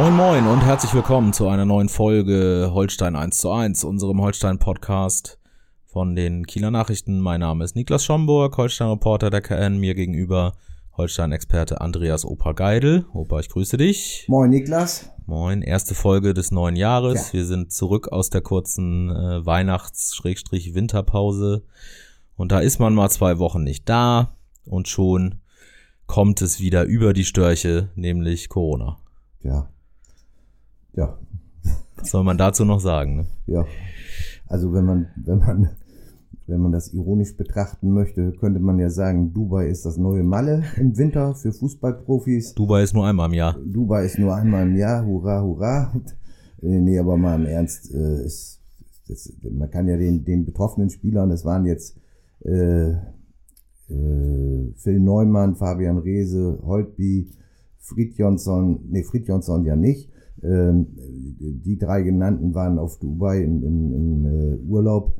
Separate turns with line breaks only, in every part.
Moin Moin und herzlich willkommen zu einer neuen Folge Holstein 1 zu 1, unserem Holstein-Podcast von den Kieler Nachrichten. Mein Name ist Niklas Schomburg, Holstein-Reporter der KN, mir gegenüber Holstein-Experte Andreas Opa Geidel. Opa, ich grüße dich.
Moin Niklas.
Moin, erste Folge des neuen Jahres. Ja. Wir sind zurück aus der kurzen äh, Weihnachts-Winterpause und da ist man mal zwei Wochen nicht da und schon kommt es wieder über die Störche, nämlich Corona.
Ja, ja.
Was soll man dazu noch sagen? Ne?
Ja. Also wenn man, wenn man, wenn man das ironisch betrachten möchte, könnte man ja sagen, Dubai ist das neue Malle im Winter für Fußballprofis.
Dubai ist nur einmal im Jahr.
Dubai ist nur einmal im Jahr, hurra, hurra. Nee, aber mal im Ernst, äh, ist, das, man kann ja den, den betroffenen Spielern, das waren jetzt äh, äh, Phil Neumann, Fabian Reese, Holtby, Fried Jonsson, nee, Fried Jonsson ja nicht, die drei genannten waren auf Dubai im, im, im äh, Urlaub.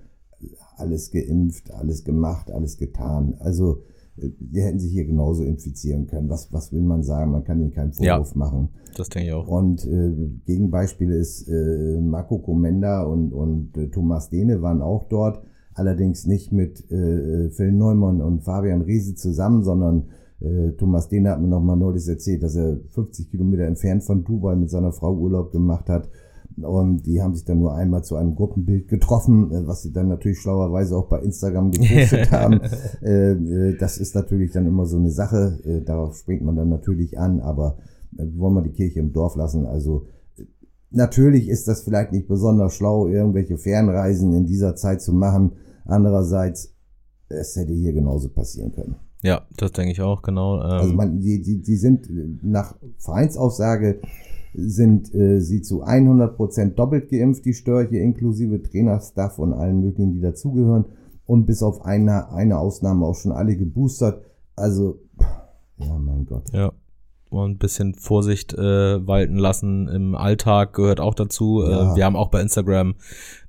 Alles geimpft, alles gemacht, alles getan. Also äh, die hätten sich hier genauso infizieren können. Was, was will man sagen? Man kann ihnen keinen Vorwurf
ja,
machen.
Das denke ich auch.
Und äh, Gegenbeispiele ist äh, Marco Komenda und, und äh, Thomas Dehne waren auch dort. Allerdings nicht mit äh, Phil Neumann und Fabian Riese zusammen, sondern äh, Thomas Dehner hat mir noch mal neulich erzählt, dass er 50 Kilometer entfernt von Dubai mit seiner Frau Urlaub gemacht hat. Und die haben sich dann nur einmal zu einem Gruppenbild getroffen, äh, was sie dann natürlich schlauerweise auch bei Instagram gepostet haben. Äh, das ist natürlich dann immer so eine Sache. Darauf springt man dann natürlich an, aber wollen wir die Kirche im Dorf lassen. Also natürlich ist das vielleicht nicht besonders schlau, irgendwelche Fernreisen in dieser Zeit zu machen. Andererseits, es hätte hier genauso passieren können.
Ja, das denke ich auch, genau.
Ähm also man, die, die, die sind nach Vereinsaussage sind äh, sie zu 100 Prozent doppelt geimpft, die Störche, inklusive Trainer, Staff und allen möglichen, die dazugehören. Und bis auf eine, eine Ausnahme auch schon alle geboostert. Also, ja, mein Gott.
Ja und ein bisschen Vorsicht äh, walten lassen im Alltag gehört auch dazu. Ja. Äh, wir haben auch bei Instagram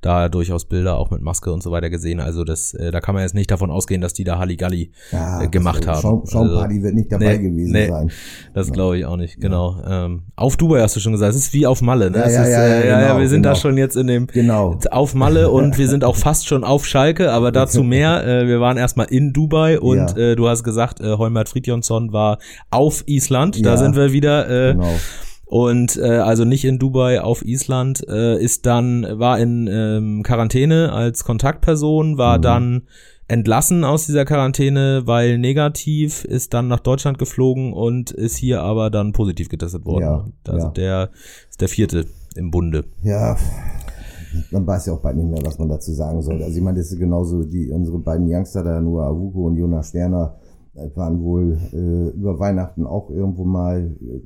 da durchaus Bilder auch mit Maske und so weiter gesehen. Also das, äh, da kann man jetzt nicht davon ausgehen, dass die da Halligalli ja, äh, gemacht haben.
Schaum, Schaumparty also, wird nicht dabei nee, gewesen nee, sein.
Das ja. glaube ich auch nicht. Genau. Ähm, auf Dubai hast du schon gesagt. Es ist wie auf Malle. Ne?
Ja,
ja,
ist,
ja,
äh,
ja, genau, wir sind genau. da schon jetzt in dem
genau.
auf Malle und wir sind auch fast schon auf Schalke. Aber dazu mehr. Äh, wir waren erstmal in Dubai und äh, du hast gesagt, äh, Heumert Fridjonsson war auf Island. Da sind wir wieder. Äh, genau und äh, also nicht in Dubai auf Island äh, ist dann war in ähm, Quarantäne als Kontaktperson war mhm. dann entlassen aus dieser Quarantäne weil negativ ist dann nach Deutschland geflogen und ist hier aber dann positiv getestet worden ja, also ja. der ist der vierte im Bunde
ja man weiß ja auch bald nicht mehr was man dazu sagen soll also ich meine das ist genauso die unsere beiden Youngster da nur Avuko und Jonas Sterner waren wohl äh, über Weihnachten auch irgendwo mal äh,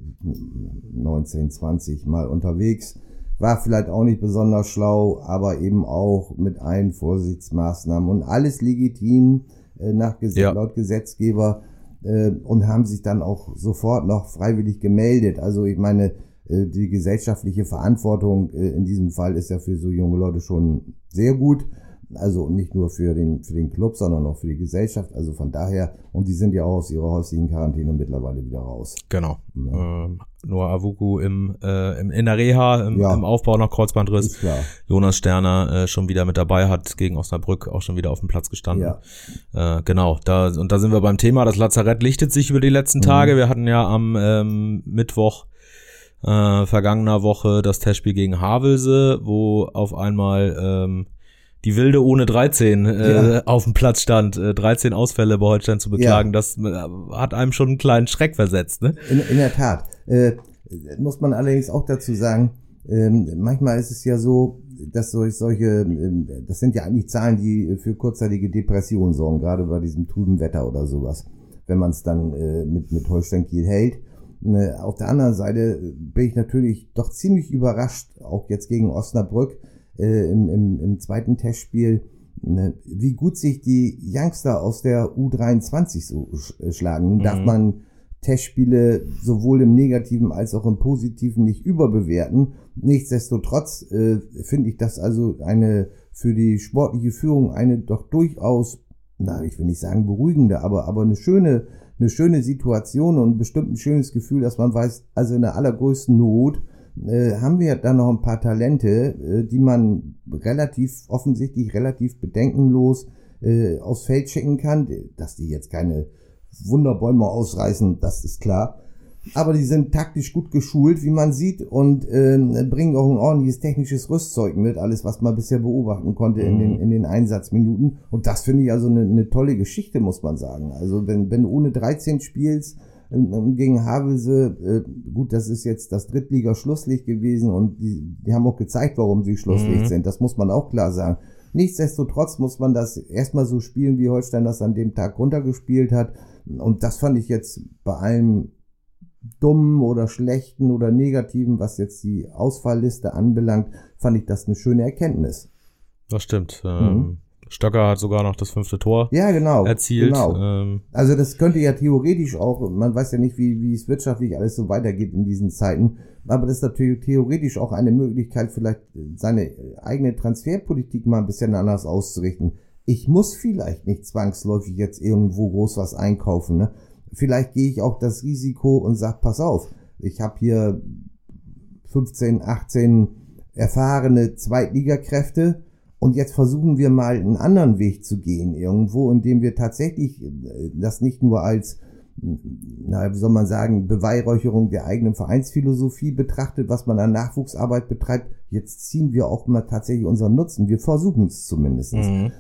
19, 20 mal unterwegs. War vielleicht auch nicht besonders schlau, aber eben auch mit allen Vorsichtsmaßnahmen und alles legitim äh, nach Gesetz, ja. laut Gesetzgeber äh, und haben sich dann auch sofort noch freiwillig gemeldet. Also ich meine, äh, die gesellschaftliche Verantwortung äh, in diesem Fall ist ja für so junge Leute schon sehr gut. Also nicht nur für den, für den Club, sondern auch für die Gesellschaft. Also von daher, und die sind ja auch aus ihrer häuslichen Quarantäne mittlerweile wieder raus.
Genau. Ja. Ähm, nur Avuku im, äh, im, in der Reha, im, ja. im Aufbau nach Kreuzbandriss. Jonas Sterner äh, schon wieder mit dabei, hat gegen Osnabrück auch schon wieder auf dem Platz gestanden. Ja. Äh, genau, da, und da sind wir beim Thema. Das Lazarett lichtet sich über die letzten mhm. Tage. Wir hatten ja am ähm, Mittwoch äh, vergangener Woche das Testspiel gegen Havelse, wo auf einmal ähm, die Wilde ohne 13 äh, ja. auf dem Platz stand, äh, 13 Ausfälle bei Holstein zu beklagen, ja. das äh, hat einem schon einen kleinen Schreck versetzt. Ne?
In, in der Tat. Äh, muss man allerdings auch dazu sagen, ähm, manchmal ist es ja so, dass solche, äh, das sind ja eigentlich Zahlen, die für kurzzeitige Depressionen sorgen, gerade bei diesem trüben Wetter oder sowas, wenn man es dann äh, mit, mit Holstein Kiel hält. Ne, auf der anderen Seite bin ich natürlich doch ziemlich überrascht, auch jetzt gegen Osnabrück äh, im, im, im zweiten Testspiel, ne, wie gut sich die Youngster aus der U23 so äh, schlagen. Mhm. Darf man Testspiele sowohl im Negativen als auch im Positiven nicht überbewerten. Nichtsdestotrotz äh, finde ich das also eine für die sportliche Führung eine doch durchaus, na, ich will nicht sagen beruhigende, aber, aber eine schöne, eine schöne Situation und bestimmt ein schönes Gefühl, dass man weiß, also in der allergrößten Not äh, haben wir da noch ein paar Talente, äh, die man relativ offensichtlich, relativ bedenkenlos äh, aufs Feld schicken kann, dass die jetzt keine Wunderbäume ausreißen, das ist klar aber die sind taktisch gut geschult, wie man sieht, und äh, bringen auch ein ordentliches technisches Rüstzeug mit, alles, was man bisher beobachten konnte in, den, mhm. in den Einsatzminuten. Und das finde ich also eine, eine tolle Geschichte, muss man sagen. Also wenn, wenn du ohne 13 spielst, ähm, gegen Havelse, äh, gut, das ist jetzt das Drittliga-Schlusslicht gewesen und die, die haben auch gezeigt, warum sie Schlusslicht mhm. sind. Das muss man auch klar sagen. Nichtsdestotrotz muss man das erstmal so spielen, wie Holstein das an dem Tag runtergespielt hat. Und das fand ich jetzt bei allem dummen oder schlechten oder negativen, was jetzt die Ausfallliste anbelangt, fand ich das eine schöne Erkenntnis.
Das stimmt. Mhm. Stöcker hat sogar noch das fünfte Tor
ja, genau,
erzielt.
Genau. Ähm, also das könnte ja theoretisch auch, man weiß ja nicht, wie, wie es wirtschaftlich alles so weitergeht in diesen Zeiten, aber das ist natürlich theoretisch auch eine Möglichkeit, vielleicht seine eigene Transferpolitik mal ein bisschen anders auszurichten. Ich muss vielleicht nicht zwangsläufig jetzt irgendwo groß was einkaufen. Ne? vielleicht gehe ich auch das Risiko und sage, pass auf, ich habe hier 15, 18 erfahrene Zweitligakräfte und jetzt versuchen wir mal einen anderen Weg zu gehen irgendwo, indem wir tatsächlich äh, das nicht nur als na, wie soll man sagen, Beweihräucherung der eigenen Vereinsphilosophie betrachtet, was man an Nachwuchsarbeit betreibt. Jetzt ziehen wir auch mal tatsächlich unseren Nutzen. Wir versuchen es zumindest. Mhm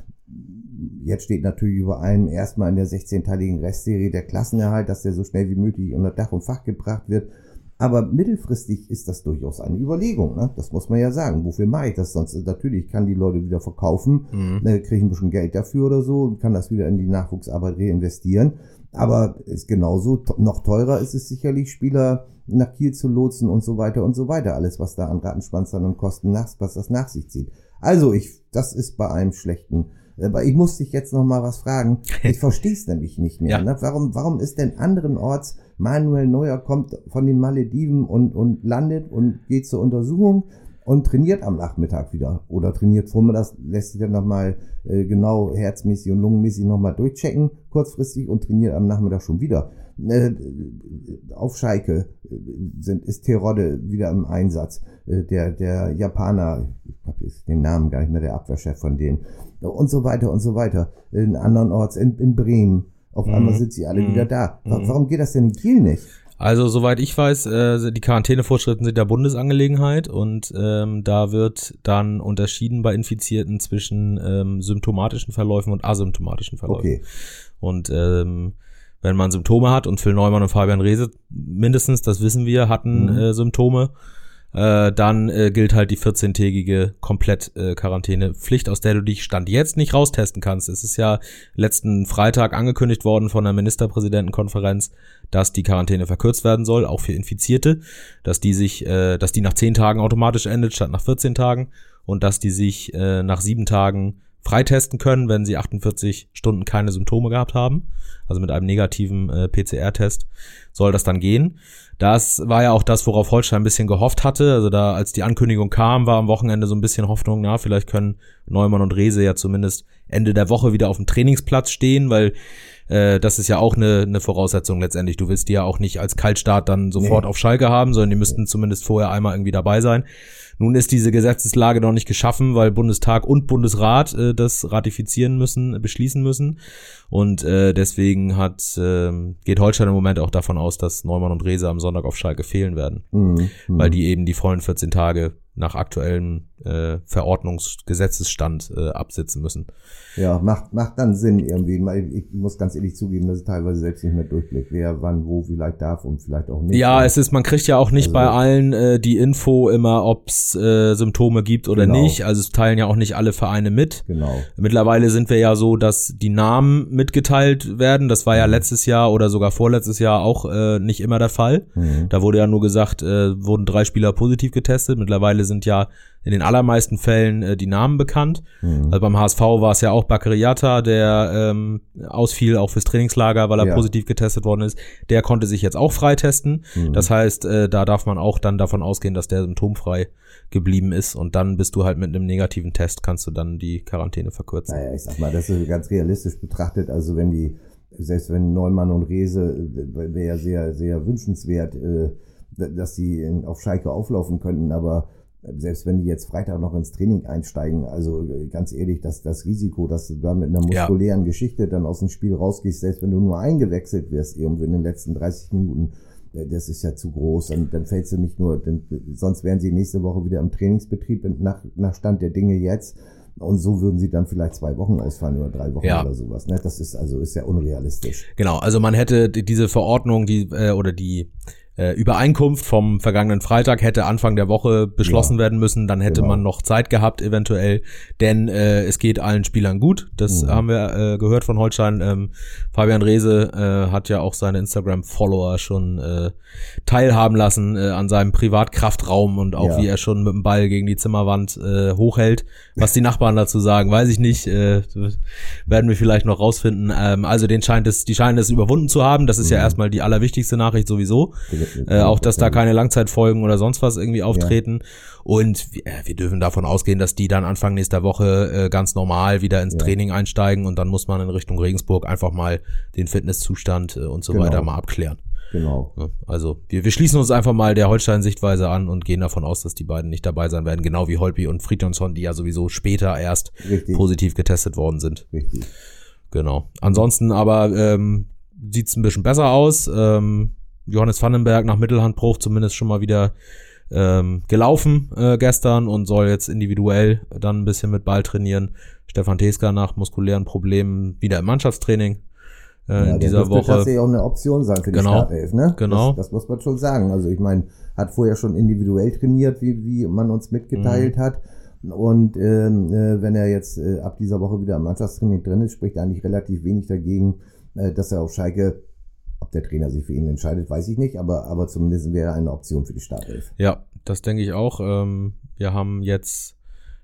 jetzt steht natürlich über allem erstmal in der 16-teiligen Restserie der Klassenerhalt, dass der so schnell wie möglich unter Dach und Fach gebracht wird. Aber mittelfristig ist das durchaus eine Überlegung, ne? das muss man ja sagen. Wofür mache ich das sonst? Natürlich kann die Leute wieder verkaufen, mhm. ne, kriege ein bisschen Geld dafür oder so und kann das wieder in die Nachwuchsarbeit reinvestieren. Aber ist genauso noch teurer ist es sicherlich, Spieler nach Kiel zu lotsen und so weiter und so weiter. Alles, was da an Rattenschwanzern und Kosten nach, was das nach sich zieht. Also ich, das ist bei einem schlechten aber ich muss dich jetzt noch mal was fragen. Ich verstehe es nämlich nicht mehr. Ja. Ne? Warum, warum ist denn anderenorts Manuel Neuer kommt von den Malediven und, und landet und geht zur Untersuchung und trainiert am Nachmittag wieder oder trainiert vormittags, lässt sich dann nochmal äh, genau herzmäßig und lungenmäßig nochmal durchchecken, kurzfristig und trainiert am Nachmittag schon wieder. Äh, auf Schalke äh, sind, ist Terodde wieder im Einsatz. Äh, der, der Japaner, ich habe den Namen gar nicht mehr, der Abwehrchef von denen und so weiter und so weiter. In anderen Orts, in, in Bremen. Auf mhm. einmal sind sie alle mhm. wieder da. Mhm. Warum geht das denn in Kiel nicht?
Also soweit ich weiß, äh, die Quarantänevorschriften sind der Bundesangelegenheit und ähm, da wird dann unterschieden bei Infizierten zwischen ähm, symptomatischen Verläufen und asymptomatischen Verläufen. Okay. Und ähm, wenn man Symptome hat und Phil Neumann und Fabian Rehse mindestens, das wissen wir, hatten mhm. äh, Symptome, äh, dann äh, gilt halt die 14-tägige Komplett-Quarantänepflicht, äh, aus der du dich Stand jetzt nicht raustesten kannst. Es ist ja letzten Freitag angekündigt worden von der Ministerpräsidentenkonferenz, dass die Quarantäne verkürzt werden soll, auch für Infizierte, dass die sich, äh, dass die nach 10 Tagen automatisch endet statt nach 14 Tagen und dass die sich äh, nach sieben Tagen freitesten können, wenn sie 48 Stunden keine Symptome gehabt haben. Also mit einem negativen äh, PCR-Test soll das dann gehen. Das war ja auch das, worauf Holstein ein bisschen gehofft hatte. Also da, als die Ankündigung kam, war am Wochenende so ein bisschen Hoffnung, na, vielleicht können Neumann und Rese ja zumindest Ende der Woche wieder auf dem Trainingsplatz stehen, weil äh, das ist ja auch eine, eine Voraussetzung letztendlich. Du willst die ja auch nicht als Kaltstart dann sofort nee. auf Schalke haben, sondern die müssten zumindest vorher einmal irgendwie dabei sein. Nun ist diese Gesetzeslage noch nicht geschaffen, weil Bundestag und Bundesrat äh, das ratifizieren müssen, beschließen müssen. Und äh, deswegen hat äh, geht Holstein im Moment auch davon aus, dass Neumann und Rese am Sonntag auf Schalke fehlen werden, mhm. weil die eben die vollen 14 Tage nach aktuellem äh, Verordnungsgesetzesstand äh, absitzen müssen.
Ja, macht, macht dann Sinn irgendwie. Ich muss ganz ehrlich zugeben, dass ich teilweise selbst nicht mehr durchblickt, wer wann wo vielleicht darf und vielleicht auch nicht.
Ja, es ist, man kriegt ja auch nicht also, bei allen äh, die Info immer, ob's äh, gibt oder genau. nicht. Also es teilen ja auch nicht alle Vereine mit.
Genau.
Mittlerweile sind wir ja so, dass die Namen mitgeteilt werden. Das war ja mhm. letztes Jahr oder sogar vorletztes Jahr auch äh, nicht immer der Fall. Mhm. Da wurde ja nur gesagt, äh, wurden drei Spieler positiv getestet. Mittlerweile sind ja in den allermeisten Fällen äh, die Namen bekannt. Mhm. Also beim HSV war es ja auch Bakariata, der ähm, ausfiel auch fürs Trainingslager, weil er ja. positiv getestet worden ist. Der konnte sich jetzt auch freitesten. Mhm. Das heißt, äh, da darf man auch dann davon ausgehen, dass der symptomfrei geblieben ist und dann bist du halt mit einem negativen Test, kannst du dann die Quarantäne verkürzen.
Naja, ich sag mal, das ist ganz realistisch betrachtet. Also wenn die, selbst wenn Neumann und Rese, äh, wäre sehr, sehr wünschenswert, äh, dass die auf Schalke auflaufen könnten, aber selbst wenn die jetzt Freitag noch ins Training einsteigen, also äh, ganz ehrlich, dass das Risiko, dass du da mit einer muskulären ja. Geschichte dann aus dem Spiel rausgehst, selbst wenn du nur eingewechselt wirst, irgendwie in den letzten 30 Minuten, äh, das ist ja zu groß. Und dann fällst du nicht nur, denn, sonst wären sie nächste Woche wieder im Trainingsbetrieb nach, nach Stand der Dinge jetzt. Und so würden sie dann vielleicht zwei Wochen ausfallen oder drei Wochen ja. oder sowas. Ne? Das ist also ist ja unrealistisch.
Genau, also man hätte diese Verordnung, die äh, oder die äh, Übereinkunft vom vergangenen Freitag hätte Anfang der Woche beschlossen ja. werden müssen, dann hätte genau. man noch Zeit gehabt eventuell, denn äh, es geht allen Spielern gut. Das mhm. haben wir äh, gehört von Holstein. Ähm, Fabian Rehse äh, hat ja auch seine Instagram-Follower schon äh, teilhaben lassen äh, an seinem Privatkraftraum und auch ja. wie er schon mit dem Ball gegen die Zimmerwand äh, hochhält. Was die Nachbarn dazu sagen, weiß ich nicht. Äh, werden wir vielleicht noch rausfinden. Ähm, also den scheint es, die scheinen es überwunden zu haben. Das ist mhm. ja erstmal die allerwichtigste Nachricht sowieso. Äh, auch, dass da keine Langzeitfolgen oder sonst was irgendwie auftreten. Ja. Und wir, äh, wir dürfen davon ausgehen, dass die dann Anfang nächster Woche äh, ganz normal wieder ins ja. Training einsteigen und dann muss man in Richtung Regensburg einfach mal den Fitnesszustand äh, und so genau. weiter mal abklären.
Genau.
Also wir, wir schließen uns einfach mal der Holstein-Sichtweise an und gehen davon aus, dass die beiden nicht dabei sein werden, genau wie Holpi und Friedjonsson, die ja sowieso später erst Richtig. positiv getestet worden sind.
Richtig.
Genau. Ansonsten aber ähm, sieht ein bisschen besser aus. Ähm, Johannes Vandenberg nach Mittelhandbruch zumindest schon mal wieder ähm, gelaufen äh, gestern und soll jetzt individuell dann ein bisschen mit Ball trainieren. Stefan Teska nach muskulären Problemen wieder im Mannschaftstraining äh, ja, in dieser Woche. Das
tatsächlich auch eine Option sein für die
genau,
Startelf, ne?
Genau.
Das, das, muss man schon sagen. Also ich meine, hat vorher schon individuell trainiert, wie, wie man uns mitgeteilt mhm. hat. Und ähm, äh, wenn er jetzt äh, ab dieser Woche wieder im Mannschaftstraining drin ist, spricht eigentlich relativ wenig dagegen, äh, dass er auf Schalke ob der Trainer sich für ihn entscheidet, weiß ich nicht, aber, aber zumindest wäre eine Option für die Startelf.
Ja, das denke ich auch. Ähm, wir haben jetzt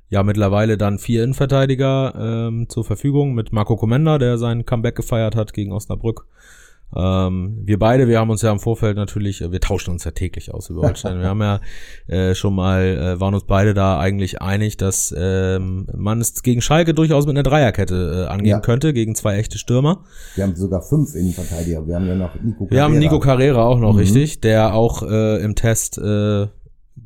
ja mittlerweile dann vier Innenverteidiger ähm, zur Verfügung mit Marco Comenda, der sein Comeback gefeiert hat gegen Osnabrück. Ähm, wir beide, wir haben uns ja im Vorfeld natürlich, äh, wir tauschen uns ja täglich aus über Holstein. wir haben ja äh, schon mal, äh, waren uns beide da eigentlich einig, dass ähm, man es gegen Schalke durchaus mit einer Dreierkette äh, angehen ja. könnte, gegen zwei echte Stürmer.
Wir haben sogar fünf Innenverteidiger. Wir haben ja noch
Nico Carrera. Wir haben Nico Carrera auch noch, mhm. richtig, der auch äh, im Test äh,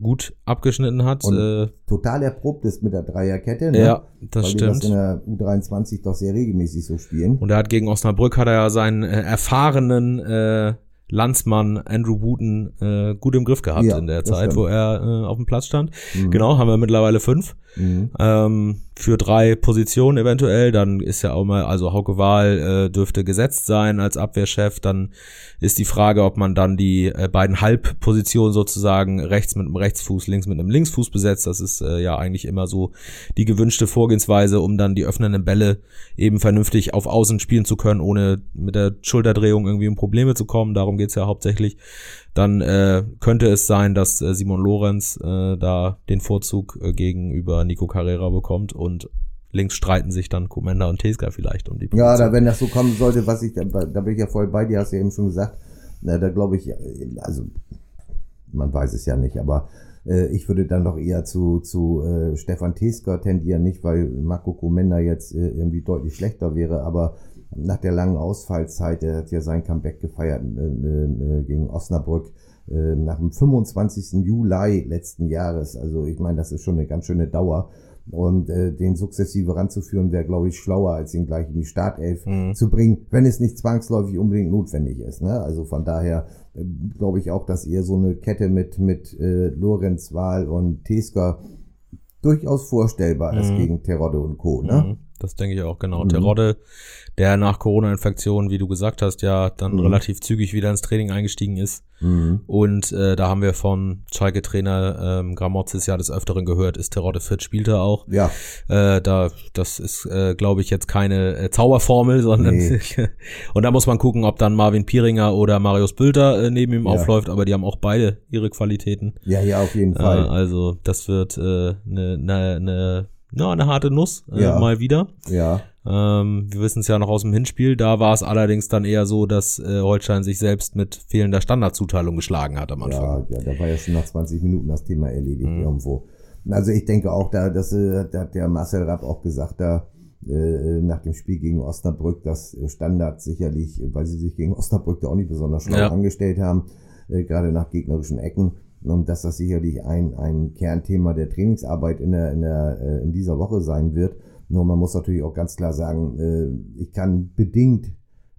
gut abgeschnitten hat.
Und äh, total erprobt ist mit der Dreierkette. Ne?
Ja, das Weil stimmt.
Die das in der U23 doch sehr regelmäßig so spielen.
Und er hat gegen Osnabrück hat er ja seinen äh, erfahrenen äh, Landsmann Andrew Wooten äh, gut im Griff gehabt ja, in der Zeit, stimmt. wo er äh, auf dem Platz stand. Mhm. Genau, haben wir mittlerweile fünf. Mhm. Ähm, für drei Positionen eventuell. Dann ist ja auch mal, also Hauke Wahl äh, dürfte gesetzt sein als Abwehrchef. Dann ist die Frage, ob man dann die äh, beiden Halbpositionen sozusagen rechts mit einem Rechtsfuß, links mit einem Linksfuß besetzt. Das ist äh, ja eigentlich immer so die gewünschte Vorgehensweise, um dann die öffnenden Bälle eben vernünftig auf Außen spielen zu können, ohne mit der Schulterdrehung irgendwie in Probleme zu kommen. Darum geht's ja hauptsächlich dann äh, könnte es sein, dass äh, Simon Lorenz äh, da den Vorzug äh, gegenüber Nico Carrera bekommt und links streiten sich dann Komenda und Teska vielleicht um die
Position. Ja, da, wenn das so kommen sollte, was ich, da, da bin ich ja voll bei dir, hast du ja eben schon gesagt, na, da glaube ich, also man weiß es ja nicht, aber äh, ich würde dann doch eher zu, zu äh, Stefan Teska tendieren, nicht weil Marco Komenda jetzt äh, irgendwie deutlich schlechter wäre, aber nach der langen Ausfallzeit, er hat ja sein Comeback gefeiert äh, äh, gegen Osnabrück, äh, nach dem 25. Juli letzten Jahres. Also ich meine, das ist schon eine ganz schöne Dauer. Und äh, den sukzessive ranzuführen, wäre, glaube ich, schlauer, als ihn gleich in die Startelf mhm. zu bringen, wenn es nicht zwangsläufig unbedingt notwendig ist. Ne? Also von daher äh, glaube ich auch, dass ihr so eine Kette mit, mit äh, Lorenz Wahl und Tesker durchaus vorstellbar mhm. ist gegen Terodde und Co. Ne? Mhm.
Das denke ich auch, genau. Mhm. Terodde, der nach Corona-Infektion, wie du gesagt hast, ja dann mhm. relativ zügig wieder ins Training eingestiegen ist. Mhm. Und äh, da haben wir vom Schalke-Trainer ähm, Gramozis ja des Öfteren gehört, ist Terodde fit, spielt er auch.
Ja.
Äh, da, das ist, äh, glaube ich, jetzt keine äh, Zauberformel, sondern nee. und da muss man gucken, ob dann Marvin Pieringer oder Marius Bülter äh, neben ihm ja. aufläuft, aber die haben auch beide ihre Qualitäten.
Ja, ja, auf jeden Fall.
Äh, also das wird eine äh, ne, ne, ne ja, eine harte Nuss, äh, ja. mal wieder.
Ja.
Ähm, wir wissen es ja noch aus dem Hinspiel. Da war es allerdings dann eher so, dass äh, Holstein sich selbst mit fehlender Standardzuteilung geschlagen hat am Anfang.
Ja, ja, da war ja schon nach 20 Minuten das Thema erledigt mhm. irgendwo. Also ich denke auch, da, dass, äh, da hat der Marcel Rapp auch gesagt, da äh, nach dem Spiel gegen Osnabrück, dass Standard sicherlich, weil sie sich gegen Osnabrück da auch nicht besonders schlau ja. angestellt haben, äh, gerade nach gegnerischen Ecken, und dass das sicherlich ein, ein Kernthema der Trainingsarbeit in, der, in, der, äh, in dieser Woche sein wird. Nur man muss natürlich auch ganz klar sagen, äh, ich kann bedingt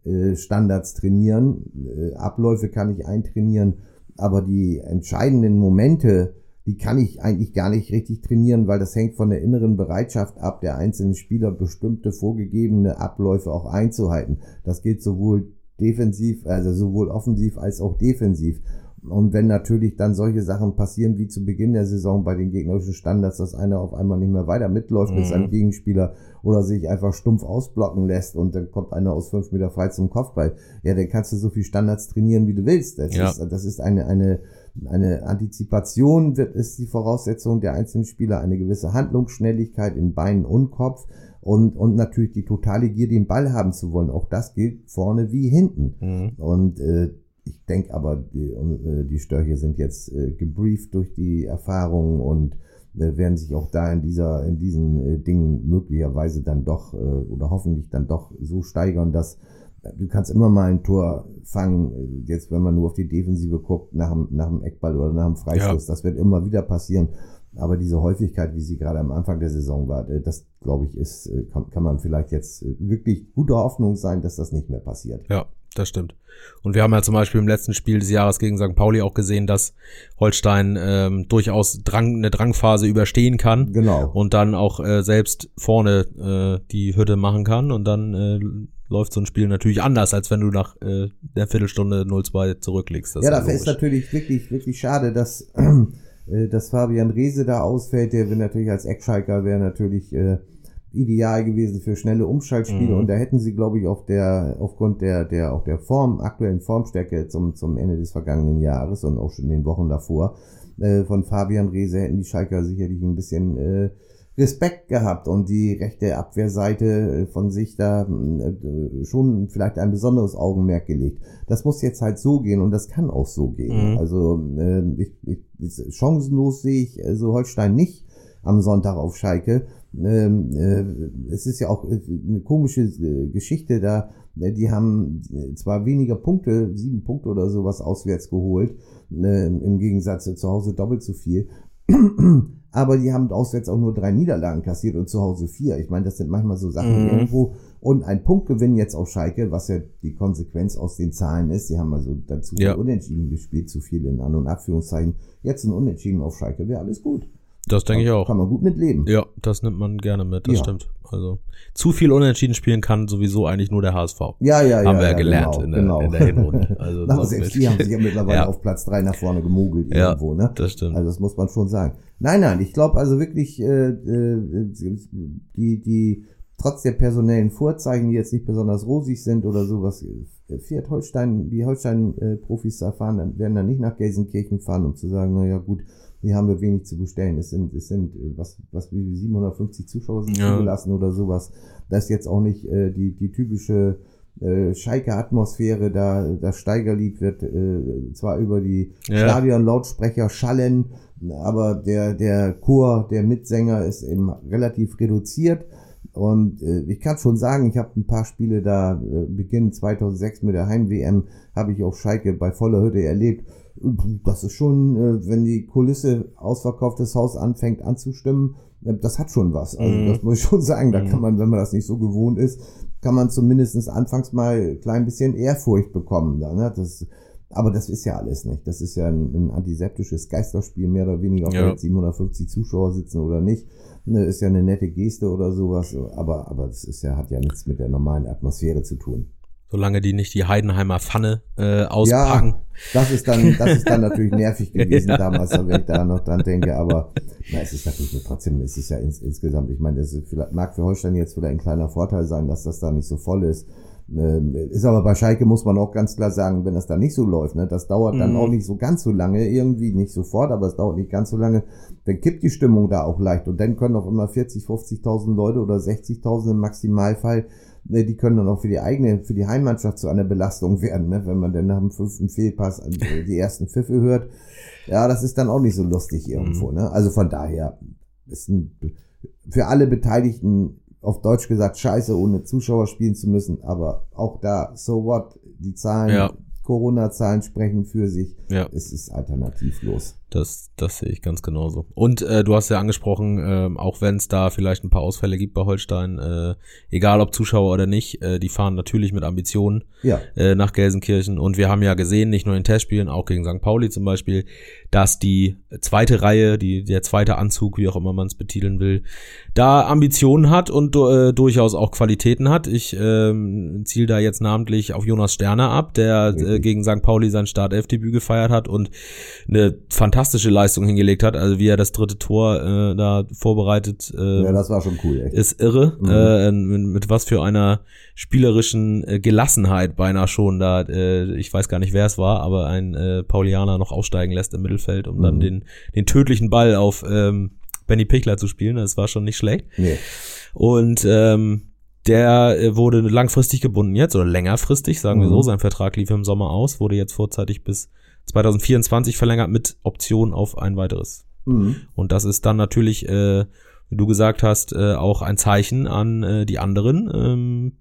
äh, Standards trainieren, Abläufe kann ich eintrainieren, aber die entscheidenden Momente, die kann ich eigentlich gar nicht richtig trainieren, weil das hängt von der inneren Bereitschaft ab, der einzelnen Spieler bestimmte vorgegebene Abläufe auch einzuhalten. Das geht sowohl defensiv, also sowohl offensiv als auch defensiv. Und wenn natürlich dann solche Sachen passieren wie zu Beginn der Saison bei den gegnerischen Standards, dass einer auf einmal nicht mehr weiter mitläuft mhm. mit seinem Gegenspieler oder sich einfach stumpf ausblocken lässt und dann kommt einer aus fünf Meter frei zum Kopfball, ja, dann kannst du so viel Standards trainieren, wie du willst. Das, ja. ist, das ist eine, eine, eine Antizipation, wird, ist die Voraussetzung der einzelnen Spieler, eine gewisse Handlungsschnelligkeit in Beinen und Kopf und, und natürlich die totale Gier, den Ball haben zu wollen. Auch das gilt vorne wie hinten. Mhm. Und äh, ich denke aber, die, äh, die Störche sind jetzt äh, gebrieft durch die Erfahrungen und äh, werden sich auch da in dieser, in diesen Dingen möglicherweise dann doch oder hoffentlich dann doch so steigern, dass du kannst immer mal ein Tor fangen, jetzt wenn man nur auf die Defensive guckt, nach dem, nach dem Eckball oder nach dem Freistoß, ja. das wird immer wieder passieren. Aber diese Häufigkeit, wie sie gerade am Anfang der Saison war, das glaube ich, ist, kann, kann man vielleicht jetzt wirklich guter Hoffnung sein, dass das nicht mehr passiert.
Ja, das stimmt. Und wir haben ja zum Beispiel im letzten Spiel des Jahres gegen St. Pauli auch gesehen, dass Holstein ähm, durchaus Drang, eine Drangphase überstehen kann.
Genau.
Und dann auch äh, selbst vorne äh, die Hütte machen kann. Und dann äh, läuft so ein Spiel natürlich anders, als wenn du nach äh, der Viertelstunde 0-2 zurücklegst.
Das ja, dafür ist natürlich wirklich, wirklich schade, dass, äh, dass Fabian Reese da ausfällt. Der will natürlich als Eckschalker wäre natürlich äh, ideal gewesen für schnelle Umschaltspiele mhm. und da hätten sie, glaube ich, auf der, aufgrund der, der, auch der Form, aktuellen Formstärke zum, zum Ende des vergangenen Jahres und auch schon in den Wochen davor, äh, von Fabian Reese hätten die Schalker sicherlich ein bisschen, äh, Respekt gehabt und die rechte Abwehrseite äh, von sich da äh, schon vielleicht ein besonderes Augenmerk gelegt. Das muss jetzt halt so gehen und das kann auch so gehen. Mhm. Also äh, ich, ich, chancenlos sehe ich so also Holstein nicht am Sonntag auf Schalke. Ähm, äh, es ist ja auch äh, eine komische äh, Geschichte da. Die haben zwar weniger Punkte, sieben Punkte oder sowas auswärts geholt, im Gegensatz zu Hause doppelt so viel. Aber die haben auswärts auch nur drei Niederlagen kassiert und zu Hause vier. Ich meine, das sind manchmal so Sachen mhm. irgendwo. Und ein Punktgewinn jetzt auf Schalke, was ja die Konsequenz aus den Zahlen ist. Sie haben also dazu ja. Unentschieden gespielt, zu viel in An- und Abführungszeichen. Jetzt ein Unentschieden auf Schalke, wäre alles gut.
Das denke ich auch.
Kann man gut mitleben.
Ja, das nimmt man gerne mit, das ja. stimmt. Also zu viel Unentschieden spielen kann sowieso eigentlich nur der HSV.
Ja, ja, ja.
Haben wir
ja,
gelernt genau, in, der, genau. in der Hinrunde.
Also Na, selbst die haben sich ja mittlerweile ja. auf Platz drei nach vorne gemogelt
ja, irgendwo, ne? Das stimmt.
Also das muss man schon sagen. Nein, nein, ich glaube also wirklich, äh, äh, die, die trotz der personellen Vorzeichen, die jetzt nicht besonders rosig sind oder sowas, fährt Holstein, die Holstein-Profis äh, erfahren, dann werden dann nicht nach Gelsenkirchen fahren, um zu sagen, naja gut, hier haben wir wenig zu bestellen. Es sind, es sind, äh, was, was wie 750 Zuschauer sind ja. zugelassen oder sowas. Das ist jetzt auch nicht äh, die, die typische äh, Schalke-Atmosphäre, da das Steigerlied wird äh, zwar über die ja. Stadion-Lautsprecher schallen, aber der, der Chor, der Mitsänger ist eben relativ reduziert. Und äh, ich kann schon sagen, ich habe ein paar Spiele da, äh, Beginn 2006 mit der Heim-WM, habe ich auf Schalke bei voller Hütte erlebt das ist schon, äh, wenn die Kulisse ausverkauftes Haus anfängt anzustimmen, äh, das hat schon was. Also mhm. das muss ich schon sagen. Da kann mhm. man, wenn man das nicht so gewohnt ist, kann man zumindest anfangs mal ein klein bisschen Ehrfurcht bekommen. Ne? Das Aber das ist ja alles nicht. Das ist ja ein, ein antiseptisches Geisterspiel, mehr oder weniger, ob ja. da 750 Zuschauer sitzen oder nicht. Ne, ist ja eine nette Geste oder sowas, aber, aber das ist ja, hat ja nichts mit der normalen Atmosphäre zu tun.
Solange die nicht die Heidenheimer Pfanne äh, auspacken. Ja,
das ist dann, das ist dann natürlich nervig gewesen ja. damals, wenn ich da noch dran denke. Aber na, es ist natürlich trotzdem, es ist ja ins, insgesamt, ich meine, es mag für Holstein jetzt vielleicht ein kleiner Vorteil sein, dass das da nicht so voll ist. Äh, ist aber bei Schalke muss man auch ganz klar sagen, wenn das da nicht so läuft, ne, das dauert dann mhm. auch nicht so ganz so lange, irgendwie nicht sofort, aber es dauert nicht ganz so lange, dann kippt die Stimmung da auch leicht und dann können auch immer 40, 50.000 Leute oder 60.000 im Maximalfall Ne, die können dann auch für die eigene, für die Heimmannschaft zu einer Belastung werden, ne? wenn man dann nach dem fünften Fehlpass die ersten Pfiffe hört. Ja, das ist dann auch nicht so lustig irgendwo. Mhm. Ne? Also von daher ist ein, für alle Beteiligten auf Deutsch gesagt scheiße, ohne Zuschauer spielen zu müssen, aber auch da, so what, die Zahlen, ja. Corona-Zahlen sprechen für sich. Ja. Es ist alternativlos.
Das, das sehe ich ganz genauso. Und äh, du hast ja angesprochen, äh, auch wenn es da vielleicht ein paar Ausfälle gibt bei Holstein, äh, egal ob Zuschauer oder nicht, äh, die fahren natürlich mit Ambitionen ja. äh, nach Gelsenkirchen. Und wir haben ja gesehen, nicht nur in Testspielen, auch gegen St. Pauli zum Beispiel, dass die zweite Reihe, die, der zweite Anzug, wie auch immer man es betiteln will, da Ambitionen hat und äh, durchaus auch Qualitäten hat. Ich äh, ziele da jetzt namentlich auf Jonas Sterner ab, der äh, gegen St. Pauli sein Startelfdebüt gefeiert hat und eine fantastische fantastische Leistung hingelegt hat. Also wie er das dritte Tor äh, da vorbereitet. Äh,
ja, das war schon cool. Echt.
Ist irre. Mhm. Äh, mit, mit was für einer spielerischen äh, Gelassenheit beinahe schon da. Äh, ich weiß gar nicht, wer es war, aber ein äh, Paulianer noch aussteigen lässt im Mittelfeld, um mhm. dann den den tödlichen Ball auf ähm, Benny Pichler zu spielen. Das war schon nicht schlecht. Nee. Und ähm, der äh, wurde langfristig gebunden jetzt oder längerfristig, sagen wir so. Mhm. Sein Vertrag lief im Sommer aus, wurde jetzt vorzeitig bis 2024 verlängert mit Option auf ein weiteres. Mhm. Und das ist dann natürlich, äh, wie du gesagt hast, äh, auch ein Zeichen an äh, die anderen ähm,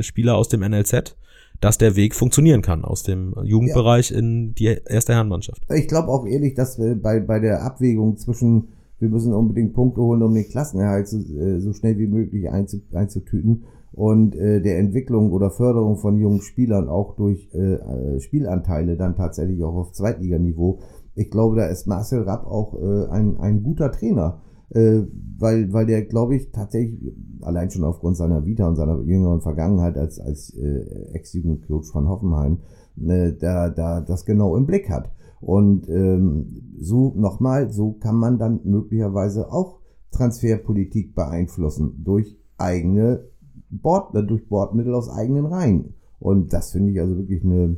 Spieler aus dem NLZ, dass der Weg funktionieren kann aus dem Jugendbereich ja. in die erste Herrenmannschaft.
Ich glaube auch ehrlich, dass wir bei, bei der Abwägung zwischen wir müssen unbedingt Punkte holen, um den Klassenerhalt so, äh, so schnell wie möglich einzutüten und äh, der Entwicklung oder Förderung von jungen Spielern auch durch äh, äh, Spielanteile dann tatsächlich auch auf Zweitliganiveau. Ich glaube, da ist Marcel Rapp auch äh, ein, ein guter Trainer, äh, weil, weil der, glaube ich, tatsächlich allein schon aufgrund seiner Vita und seiner jüngeren Vergangenheit als, als äh, Ex-Jugendcoach von Hoffenheim äh, da, da das genau im Blick hat. Und ähm, so nochmal, so kann man dann möglicherweise auch Transferpolitik beeinflussen durch eigene Bord, äh, durch Bordmittel aus eigenen Reihen. Und das finde ich also wirklich eine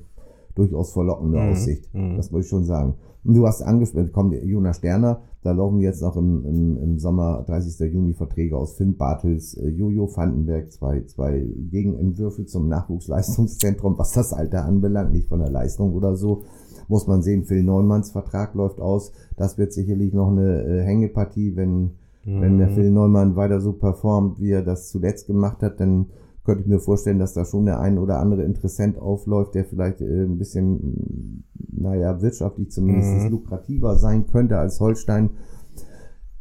durchaus verlockende mhm. Aussicht. Mhm. Das muss ich schon sagen. Und du hast angesprochen, kommt Jonas Sterner, da laufen jetzt noch im, im, im Sommer 30. Juni Verträge aus Finn Bartels, äh, Jojo Vandenberg, zwei, zwei Gegenentwürfe zum Nachwuchsleistungszentrum, was das Alter anbelangt, nicht von der Leistung oder so. Muss man sehen, Phil Neumanns Vertrag läuft aus. Das wird sicherlich noch eine äh, Hängepartie, wenn Mhm. Wenn der mhm. Phil Neumann weiter so performt, wie er das zuletzt gemacht hat, dann könnte ich mir vorstellen, dass da schon der ein oder andere Interessent aufläuft, der vielleicht äh, ein bisschen, naja, wirtschaftlich zumindest mhm. lukrativer sein könnte als Holstein.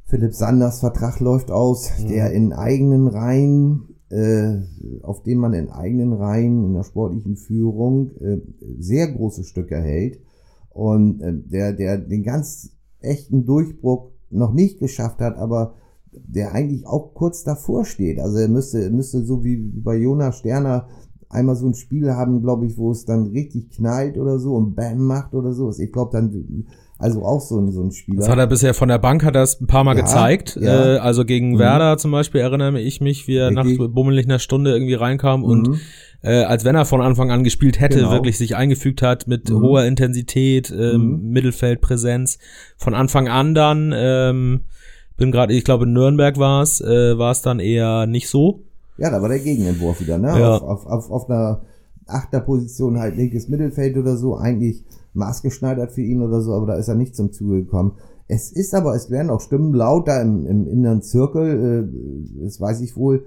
Philipp Sanders Vertrag läuft aus, mhm. der in eigenen Reihen, äh, auf dem man in eigenen Reihen in der sportlichen Führung äh, sehr große Stücke hält und äh, der, der den ganz echten Durchbruch noch nicht geschafft hat, aber der eigentlich auch kurz davor steht. Also er müsste, müsste so wie bei Jonas Sterner einmal so ein Spiel haben, glaube ich, wo es dann richtig knallt oder so und Bam macht oder so. Ich glaube dann, also auch so ein, so ein Spiel.
Das hat er bisher von der Bank, hat er es ein paar Mal ja, gezeigt. Ja. Äh, also gegen mhm. Werder zum Beispiel erinnere ich mich, wie er nach bummelig einer Stunde irgendwie reinkam mhm. und äh, als wenn er von Anfang an gespielt hätte, genau. wirklich sich eingefügt hat mit mhm. hoher Intensität, ähm, mhm. Mittelfeldpräsenz. Von Anfang an dann, ähm, bin gerade, ich glaube in Nürnberg war es, äh, war es dann eher nicht so.
Ja, da war der Gegenentwurf wieder, ne? Ja. Auf, auf, auf, auf einer Achterposition halt linkes Mittelfeld oder so, eigentlich maßgeschneidert für ihn oder so, aber da ist er nicht zum Zuge gekommen. Es ist aber, es werden auch Stimmen laut da im, im inneren Zirkel, äh, das weiß ich wohl,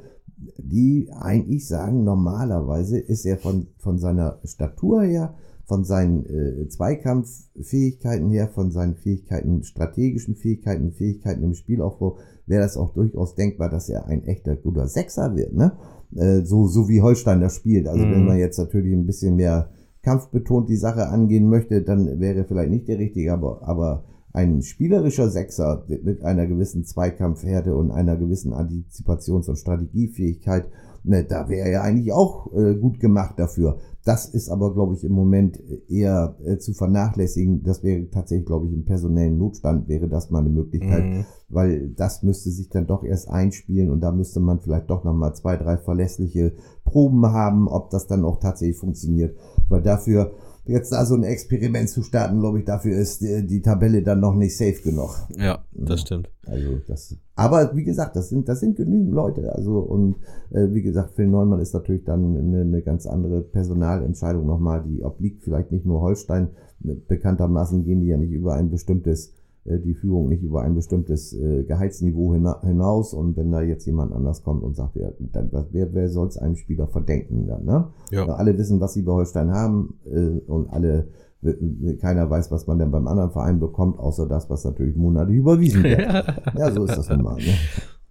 die eigentlich sagen, normalerweise ist er von, von seiner Statur her, von seinen äh, Zweikampffähigkeiten her, von seinen Fähigkeiten, strategischen Fähigkeiten, Fähigkeiten im Spielaufbau, wäre das auch durchaus denkbar, dass er ein echter guter Sechser wird, ne? Äh, so, so wie Holstein das spielt. Also mhm. wenn man jetzt natürlich ein bisschen mehr kampfbetont die Sache angehen möchte, dann wäre vielleicht nicht der richtige, aber, aber ein spielerischer Sechser mit einer gewissen Zweikampfhärte und einer gewissen Antizipations- und Strategiefähigkeit, ne, da wäre er ja eigentlich auch äh, gut gemacht dafür. Das ist aber, glaube ich, im Moment eher äh, zu vernachlässigen. Das wäre tatsächlich, glaube ich, im personellen Notstand wäre das mal eine Möglichkeit, mhm. weil das müsste sich dann doch erst einspielen und da müsste man vielleicht doch nochmal zwei, drei verlässliche Proben haben, ob das dann auch tatsächlich funktioniert. Weil dafür jetzt da so ein Experiment zu starten, glaube ich, dafür ist die, die, Tabelle dann noch nicht safe genug.
Ja, das stimmt.
Also das, aber wie gesagt, das sind, das sind genügend Leute. Also und äh, wie gesagt, Phil Neumann ist natürlich dann eine, eine ganz andere Personalentscheidung nochmal, die obliegt vielleicht nicht nur Holstein. Bekanntermaßen gehen die ja nicht über ein bestimmtes äh, die Führung nicht über ein bestimmtes äh, Gehaltsniveau hinaus und wenn da jetzt jemand anders kommt und sagt, wer, dann, wer, wer soll es einem Spieler verdenken dann, ne? Ja. Alle wissen, was sie bei Holstein haben äh, und alle keiner weiß, was man denn beim anderen Verein bekommt, außer das, was natürlich monatlich überwiesen wird. ja, so ist das nun mal. Ne?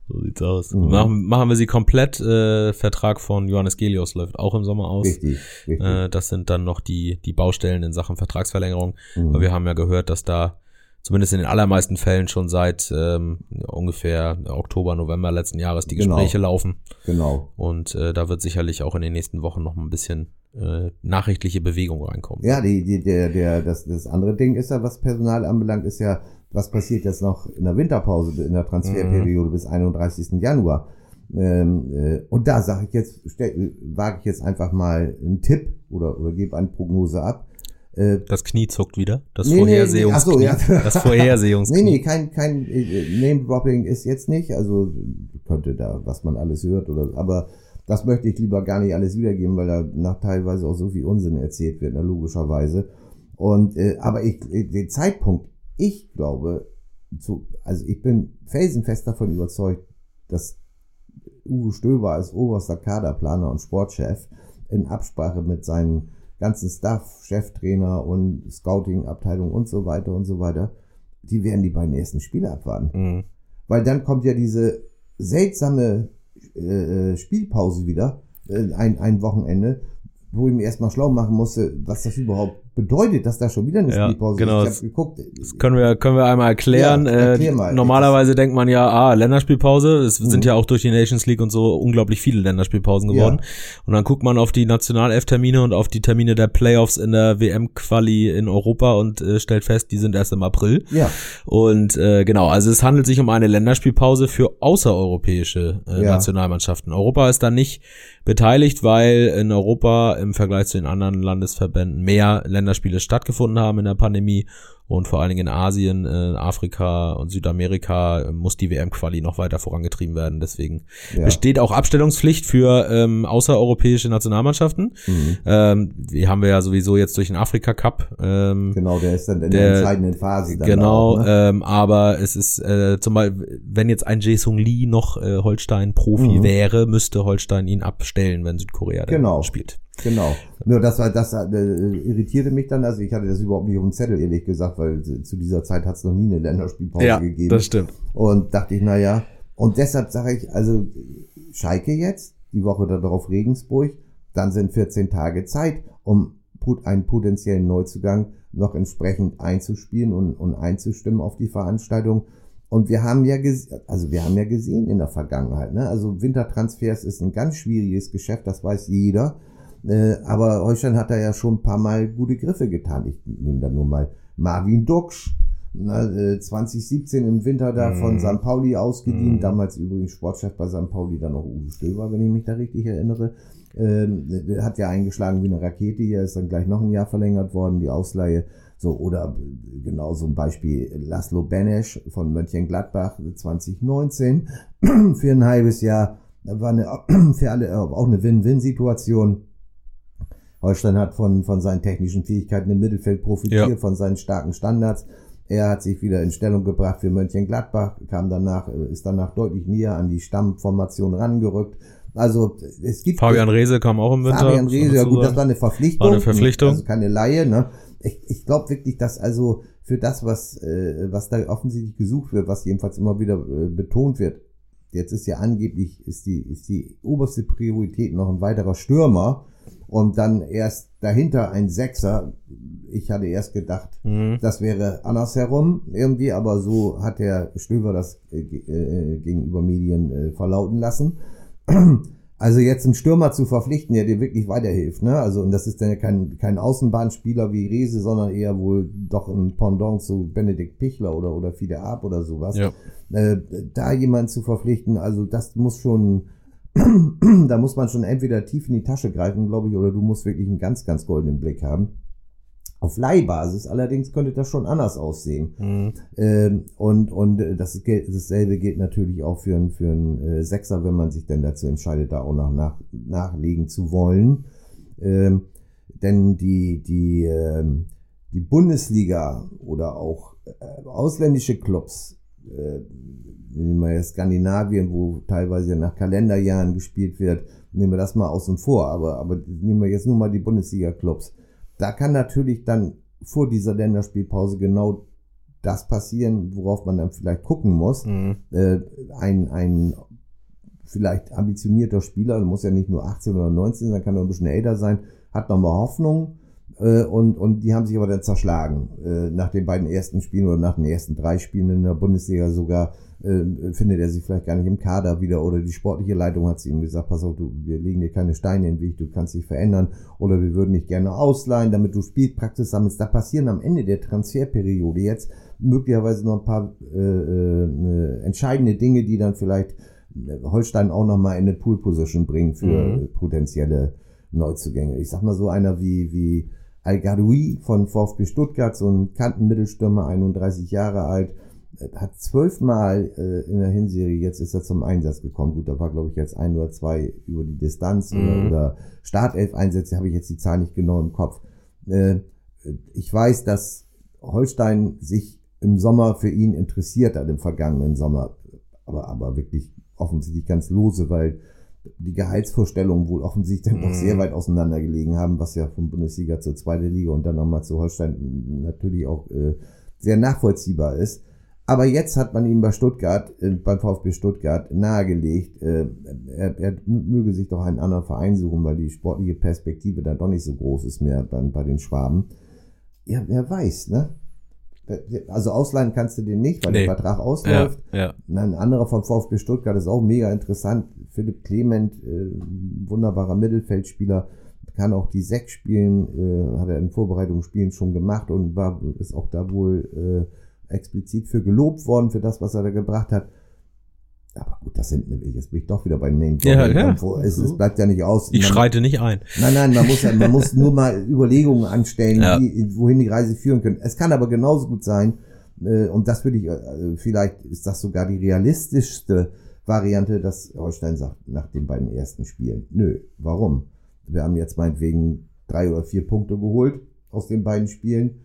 So sieht's aus. Mhm. Machen, machen wir sie komplett. Äh, Vertrag von Johannes Gelios läuft auch im Sommer aus. Richtig, richtig. Äh, das sind dann noch die, die Baustellen in Sachen Vertragsverlängerung. Mhm. Aber wir haben ja gehört, dass da zumindest in den allermeisten Fällen schon seit ähm, ungefähr Oktober, November letzten Jahres die genau. Gespräche genau. laufen.
Genau.
Und äh, da wird sicherlich auch in den nächsten Wochen noch ein bisschen äh, nachrichtliche Bewegung reinkommen.
Ja, die, die, der, der, das, das andere Ding ist ja, was Personal anbelangt, ist ja, was passiert jetzt noch in der Winterpause, in der Transferperiode mhm. bis 31. Januar. Ähm, äh, und da sage ich jetzt, wage ich jetzt einfach mal einen Tipp oder, oder gebe eine Prognose ab.
Äh, das Knie zuckt wieder. Das nee, Vorhersehungs nee, so, ja. Das Vorhersehungsknie.
nee, nee, kein, kein äh, Name-Dropping ist jetzt nicht. Also könnte da, was man alles hört oder, aber das möchte ich lieber gar nicht alles wiedergeben, weil da nach teilweise auch so viel Unsinn erzählt wird, ne, logischerweise. Und, äh, aber ich, äh, den Zeitpunkt, ich glaube, zu, also ich bin felsenfest davon überzeugt, dass Uwe Stöber als oberster Kaderplaner und Sportchef in Absprache mit seinen ganzen Staff, Cheftrainer und Scouting-Abteilung und so weiter und so weiter, die werden die beiden ersten Spiele abwarten. Mhm. Weil dann kommt ja diese seltsame äh, äh Spielpause wieder, äh, ein, ein Wochenende, wo ich mir erstmal schlau machen musste, was das überhaupt bedeutet, dass da schon wieder eine
ja, Spielpause genau, ist. Ich geguckt. Das können wir, können wir einmal erklären. Ja, erklär mal. Äh, normalerweise denkt man ja, ah, Länderspielpause. Es mhm. sind ja auch durch die Nations League und so unglaublich viele Länderspielpausen geworden. Ja. Und dann guckt man auf die Nationalelf-Termine und auf die Termine der Playoffs in der WM-Quali in Europa und äh, stellt fest, die sind erst im April.
Ja.
Und äh, genau, also es handelt sich um eine Länderspielpause für außereuropäische äh, ja. Nationalmannschaften. Europa ist da nicht beteiligt, weil in Europa im Vergleich zu den anderen Landesverbänden mehr Länderspiele stattgefunden haben in der Pandemie und vor allen Dingen in Asien, in Afrika und Südamerika muss die WM-Quali noch weiter vorangetrieben werden. Deswegen ja. besteht auch Abstellungspflicht für ähm, außereuropäische Nationalmannschaften. Mhm. Ähm, die haben wir ja sowieso jetzt durch den Afrika Cup. Ähm,
genau, der ist dann in der, der entscheidenden Phase.
Genau, auch, ne? ähm, aber es ist äh, zum Beispiel, wenn jetzt ein Jason Lee noch äh, Holstein-Profi mhm. wäre, müsste Holstein ihn abstellen, wenn Südkorea
genau.
spielt.
Genau. Nur das war, das äh, irritierte mich dann. Also ich hatte das überhaupt nicht auf dem Zettel, ehrlich gesagt, weil zu dieser Zeit hat es noch nie eine Länderspielpause ja, gegeben.
Das stimmt.
Und dachte ich, naja. Und deshalb sage ich, also Schalke jetzt, die Woche darauf Regensburg, dann sind 14 Tage Zeit, um einen potenziellen Neuzugang noch entsprechend einzuspielen und, und einzustimmen auf die Veranstaltung. Und wir haben ja also wir haben ja gesehen in der Vergangenheit, ne? Also Wintertransfers ist ein ganz schwieriges Geschäft, das weiß jeder. Äh, aber Holstein hat da ja schon ein paar Mal gute Griffe getan. Ich nehme da nur mal Marvin Duxch, äh, 2017 im Winter da von mhm. St. Pauli ausgedient. Mm. Damals übrigens Sportchef bei St. Pauli, dann noch Uwe Stöber, wenn ich mich da richtig erinnere. Ähm, hat ja eingeschlagen wie eine Rakete. Hier ist dann gleich noch ein Jahr verlängert worden, die Ausleihe. So, oder genau so ein Beispiel Laszlo Benesch von Mönchengladbach 2019 für ein halbes Jahr. War eine, für alle auch eine Win-Win-Situation. Holstein hat von, von seinen technischen Fähigkeiten im Mittelfeld profitiert, ja. von seinen starken Standards. Er hat sich wieder in Stellung gebracht für Mönchengladbach, kam danach, ist danach deutlich näher an die Stammformation rangerückt. Also es gibt.
Fabian Rehse kam auch im Winter.
Fabian Rehse, ja gut, das war eine Verpflichtung. War
eine Verpflichtung.
Also keine Laie, ne? Ich, ich glaube wirklich, dass also für das, was, äh, was da offensichtlich gesucht wird, was jedenfalls immer wieder äh, betont wird, jetzt ist ja angeblich, ist die, ist die oberste Priorität noch ein weiterer Stürmer und dann erst dahinter ein Sechser. Ich hatte erst gedacht, mhm. das wäre andersherum irgendwie, aber so hat der Stöber das äh, äh, gegenüber Medien äh, verlauten lassen. Also jetzt einen Stürmer zu verpflichten, der dir wirklich weiterhilft, ne? Also und das ist dann ja kein, kein Außenbahnspieler wie Rese, sondern eher wohl doch ein Pendant zu Benedikt Pichler oder oder Fide Ab oder sowas. Ja. Äh, da jemanden zu verpflichten, also das muss schon da muss man schon entweder tief in die Tasche greifen, glaube ich, oder du musst wirklich einen ganz, ganz goldenen Blick haben. Auf Leihbasis allerdings könnte das schon anders aussehen. Mhm. Ähm, und und äh, das dasselbe gilt natürlich auch für, einen für einen äh, Sechser, wenn man sich denn dazu entscheidet, da auch noch nach, nachlegen zu wollen. Ähm, denn die, die, ähm, die Bundesliga oder auch äh, ausländische Clubs nehmen wir Skandinavien, wo teilweise nach Kalenderjahren gespielt wird, nehmen wir das mal außen vor, aber, aber nehmen wir jetzt nur mal die Bundesliga-Clubs. Da kann natürlich dann vor dieser Länderspielpause genau das passieren, worauf man dann vielleicht gucken muss. Mhm. Äh, ein, ein vielleicht ambitionierter Spieler, muss ja nicht nur 18 oder 19 sein, kann auch ein bisschen älter sein, hat nochmal Hoffnung äh, und, und die haben sich aber dann zerschlagen. Äh, nach den beiden ersten Spielen oder nach den ersten drei Spielen in der Bundesliga sogar äh, findet er sich vielleicht gar nicht im Kader wieder oder die sportliche Leitung hat zu ihm gesagt, pass auf, du, wir legen dir keine Steine in den Weg, du kannst dich verändern oder wir würden dich gerne ausleihen, damit du Spielpraxis sammelst. Da passieren am Ende der Transferperiode jetzt möglicherweise noch ein paar äh, äh, entscheidende Dinge, die dann vielleicht äh, Holstein auch nochmal in eine Pool-Position bringen für mhm. potenzielle Neuzugänge. Ich sag mal so einer wie, wie Al-Gadoui von VfB Stuttgart, so ein Kantenmittelstürmer, 31 Jahre alt, hat zwölfmal äh, in der Hinserie, jetzt ist er zum Einsatz gekommen. Gut, da war, glaube ich, jetzt ein oder zwei über die Distanz mhm. oder, oder Startelf-Einsätze, habe ich jetzt die Zahl nicht genau im Kopf. Äh, ich weiß, dass Holstein sich im Sommer für ihn interessiert hat, im vergangenen Sommer. Aber, aber wirklich offensichtlich ganz lose, weil die Gehaltsvorstellungen wohl offensichtlich mhm. noch sehr weit auseinander gelegen haben, was ja vom Bundesliga zur zweiten Liga und dann nochmal zu Holstein natürlich auch äh, sehr nachvollziehbar ist. Aber jetzt hat man ihm bei Stuttgart, äh, beim VfB Stuttgart nahegelegt, äh, er, er möge sich doch einen anderen Verein suchen, weil die sportliche Perspektive dann doch nicht so groß ist mehr dann bei den Schwaben. Ja, wer weiß, ne? Also ausleihen kannst du den nicht, weil nee. der Vertrag ausläuft. Ja, ja. Ein anderer vom VfB Stuttgart ist auch mega interessant. Philipp Clement, äh, wunderbarer Mittelfeldspieler, kann auch die Sechs spielen, äh, hat er in Vorbereitungsspielen schon gemacht und war ist auch da wohl äh, explizit für gelobt worden, für das, was er da gebracht hat. Aber gut, das sind jetzt bin ich doch wieder bei Name
ja, ja.
Es, es, bleibt ja nicht aus.
Ich man, schreite nicht ein.
Nein, nein, man muss, man muss nur mal Überlegungen anstellen, ja. wie, wohin die Reise führen können. Es kann aber genauso gut sein, äh, und das würde ich, äh, vielleicht ist das sogar die realistischste Variante, dass Holstein sagt, nach den beiden ersten Spielen, nö, warum? Wir haben jetzt meinetwegen drei oder vier Punkte geholt aus den beiden Spielen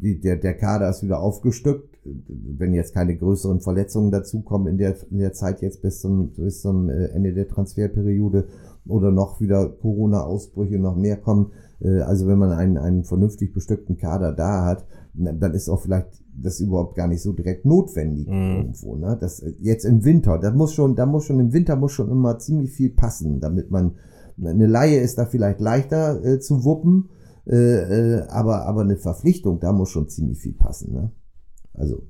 die, der, der Kader ist wieder aufgestückt. Wenn jetzt keine größeren Verletzungen dazukommen in der, in der Zeit jetzt bis zum, bis zum äh, Ende der Transferperiode oder noch wieder Corona-Ausbrüche noch mehr kommen. Äh, also wenn man einen, einen vernünftig bestückten Kader da hat, dann ist auch vielleicht das überhaupt gar nicht so direkt notwendig mhm. irgendwo. Ne? Das äh, jetzt im Winter, da muss schon, da muss schon im Winter muss schon immer ziemlich viel passen, damit man eine Laie ist da vielleicht leichter äh, zu wuppen äh, äh, aber, aber eine Verpflichtung, da muss schon ziemlich viel passen. Ne? Also.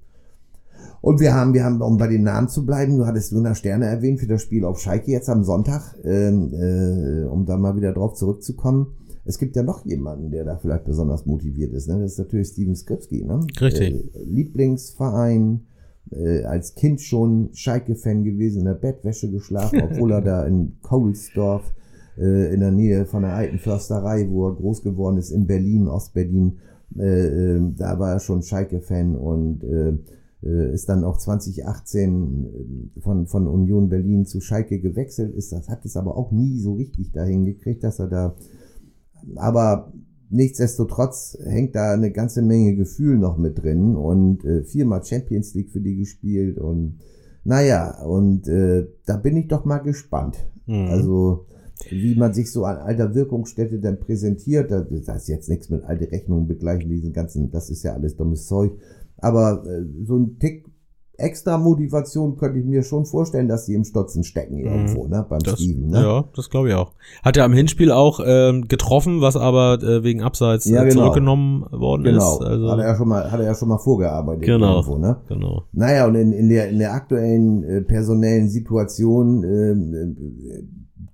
Und wir haben, wir haben, um bei den Namen zu bleiben, du hattest Luna Sterne erwähnt für das Spiel auf Schalke jetzt am Sonntag, ähm, äh, um da mal wieder drauf zurückzukommen. Es gibt ja noch jemanden, der da vielleicht besonders motiviert ist. Ne? Das ist natürlich Steven Skripski. Ne?
Richtig.
Äh, Lieblingsverein, äh, als Kind schon Schalke-Fan gewesen, in der Bettwäsche geschlafen, obwohl er da in Kohlsdorf äh, in der Nähe von der alten Försterei, wo er groß geworden ist, in Berlin, Ostberlin. Äh, äh, da war er schon Schalke-Fan und äh, äh ist dann auch 2018 äh, von, von Union Berlin zu Schalke gewechselt ist. Das hat es aber auch nie so richtig dahin gekriegt, dass er da, aber nichtsdestotrotz hängt da eine ganze Menge Gefühl noch mit drin und äh, viermal Champions League für die gespielt und naja, und äh, da bin ich doch mal gespannt. Mhm. Also wie man sich so an alter Wirkungsstätte dann präsentiert. Das ist jetzt nichts mit alte Rechnungen begleichen, diesen ganzen, das ist ja alles dummes Zeug. Aber äh, so ein Tick extra Motivation könnte ich mir schon vorstellen, dass die im Stotzen stecken mhm. irgendwo, ne, beim
das,
Steven, ne?
Ja, das glaube ich auch. Hat ja am Hinspiel auch ähm, getroffen, was aber äh, wegen Abseits ja, äh, genau. zurückgenommen worden
genau.
ist.
Also hat er ja schon mal, hat er ja schon mal vorgearbeitet
genau.
irgendwo, ne?
Genau.
Naja, und in, in der in der aktuellen äh, personellen Situation äh, äh,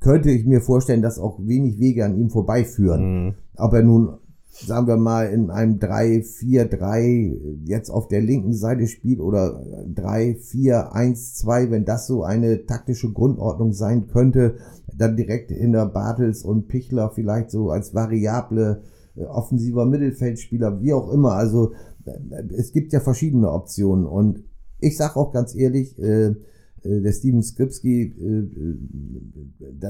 könnte ich mir vorstellen, dass auch wenig Wege an ihm vorbeiführen. Mhm. Ob er nun sagen wir mal, in einem 3-4-3 jetzt auf der linken Seite spielt oder 3-4-1-2, wenn das so eine taktische Grundordnung sein könnte, dann direkt hinter Bartels und Pichler vielleicht so als variable äh, offensiver Mittelfeldspieler, wie auch immer. Also äh, es gibt ja verschiedene Optionen und ich sag auch ganz ehrlich, äh, der Steven Skripski, äh,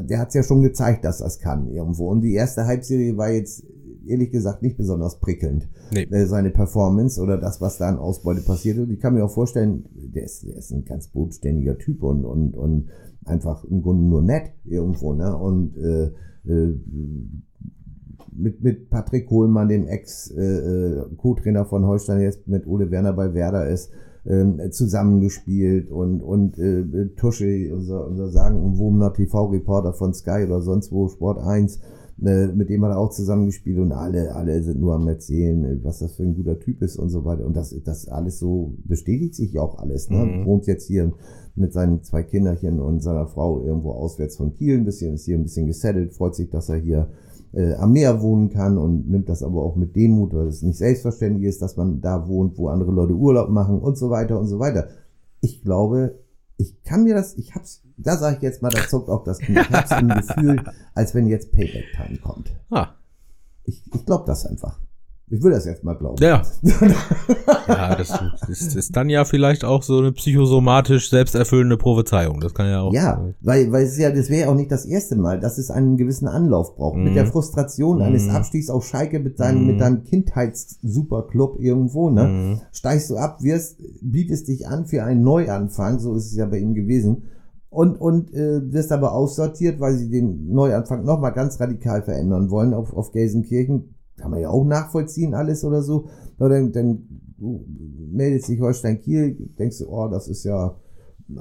der hat es ja schon gezeigt, dass das kann irgendwo. Und die erste Halbserie war jetzt ehrlich gesagt nicht besonders prickelnd. Nee. Äh, seine Performance oder das, was da an Ausbeute passiert. Und ich kann mir auch vorstellen, der ist, der ist ein ganz bodenständiger Typ und, und, und einfach im Grunde nur nett irgendwo. Ne? Und äh, äh, mit, mit Patrick Kohlmann, dem Ex-Co-Trainer von Holstein, jetzt mit Ole Werner bei Werder ist, ähm, zusammengespielt und, und äh, Tusche, unser, unser sagenumwobener TV-Reporter von Sky oder sonst wo, Sport 1, äh, mit dem hat er auch zusammengespielt und alle, alle sind nur am Erzählen, äh, was das für ein guter Typ ist und so weiter. Und das, das alles so bestätigt sich auch alles. Ne? Mhm. Wohnt jetzt hier mit seinen zwei Kinderchen und seiner Frau irgendwo auswärts von Kiel ein bisschen, ist hier ein bisschen gesettelt, freut sich, dass er hier äh, am Meer wohnen kann und nimmt das aber auch mit Demut, weil es nicht selbstverständlich ist, dass man da wohnt, wo andere Leute Urlaub machen und so weiter und so weiter. Ich glaube, ich kann mir das, ich hab's, da sage ich jetzt mal, da zuckt auch das Knie. Ich hab's im Gefühl, als wenn jetzt Payback-Time kommt.
Ah.
Ich, ich glaube das einfach. Ich will das jetzt mal glauben.
Ja. ja, das ist, ist dann ja vielleicht auch so eine psychosomatisch selbsterfüllende Prophezeiung. Das kann ja auch.
Ja, sein. weil, weil es ja, das wäre ja auch nicht das erste Mal, dass es einen gewissen Anlauf braucht. Mhm. Mit der mhm. Frustration mhm. eines Abstiegs auf Schalke mit deinem, mhm. mit deinem Kindheitssuperclub irgendwo, ne? Mhm. Steigst du ab, wirst, bietest dich an für einen Neuanfang, so ist es ja bei ihm gewesen. Und, und äh, wirst aber aussortiert, weil sie den Neuanfang nochmal ganz radikal verändern wollen auf, auf Gelsenkirchen kann man ja auch nachvollziehen alles oder so. Aber dann, dann meldet sich Holstein Kiel, denkst du, oh, das ist ja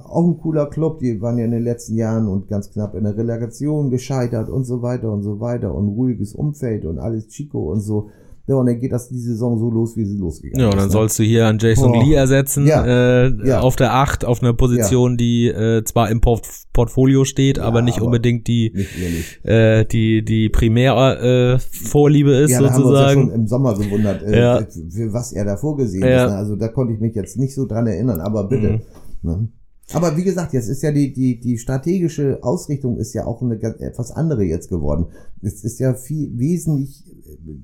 auch ein cooler Club, die waren ja in den letzten Jahren und ganz knapp in der Relegation gescheitert und so weiter und so weiter und ruhiges Umfeld und alles Chico und so. Ja, und dann geht das die Saison so los, wie sie losgegangen ist.
Ja, und dann ne? sollst du hier an Jason oh. Lee ersetzen, ja. Äh, ja. auf der 8, auf einer Position, die äh, zwar im Port Portfolio steht, aber nicht aber unbedingt die, nicht äh, die, die Primärvorliebe äh, ist, ja, sozusagen. Haben wir uns ja
schon im Sommer gewundert, äh, für was er da vorgesehen ist. Ne? Also da konnte ich mich jetzt nicht so dran erinnern, aber bitte. Mhm. Ne? Aber wie gesagt, jetzt ist ja die, die, die strategische Ausrichtung ist ja auch eine ganz, etwas andere jetzt geworden. Es ist ja viel wesentlich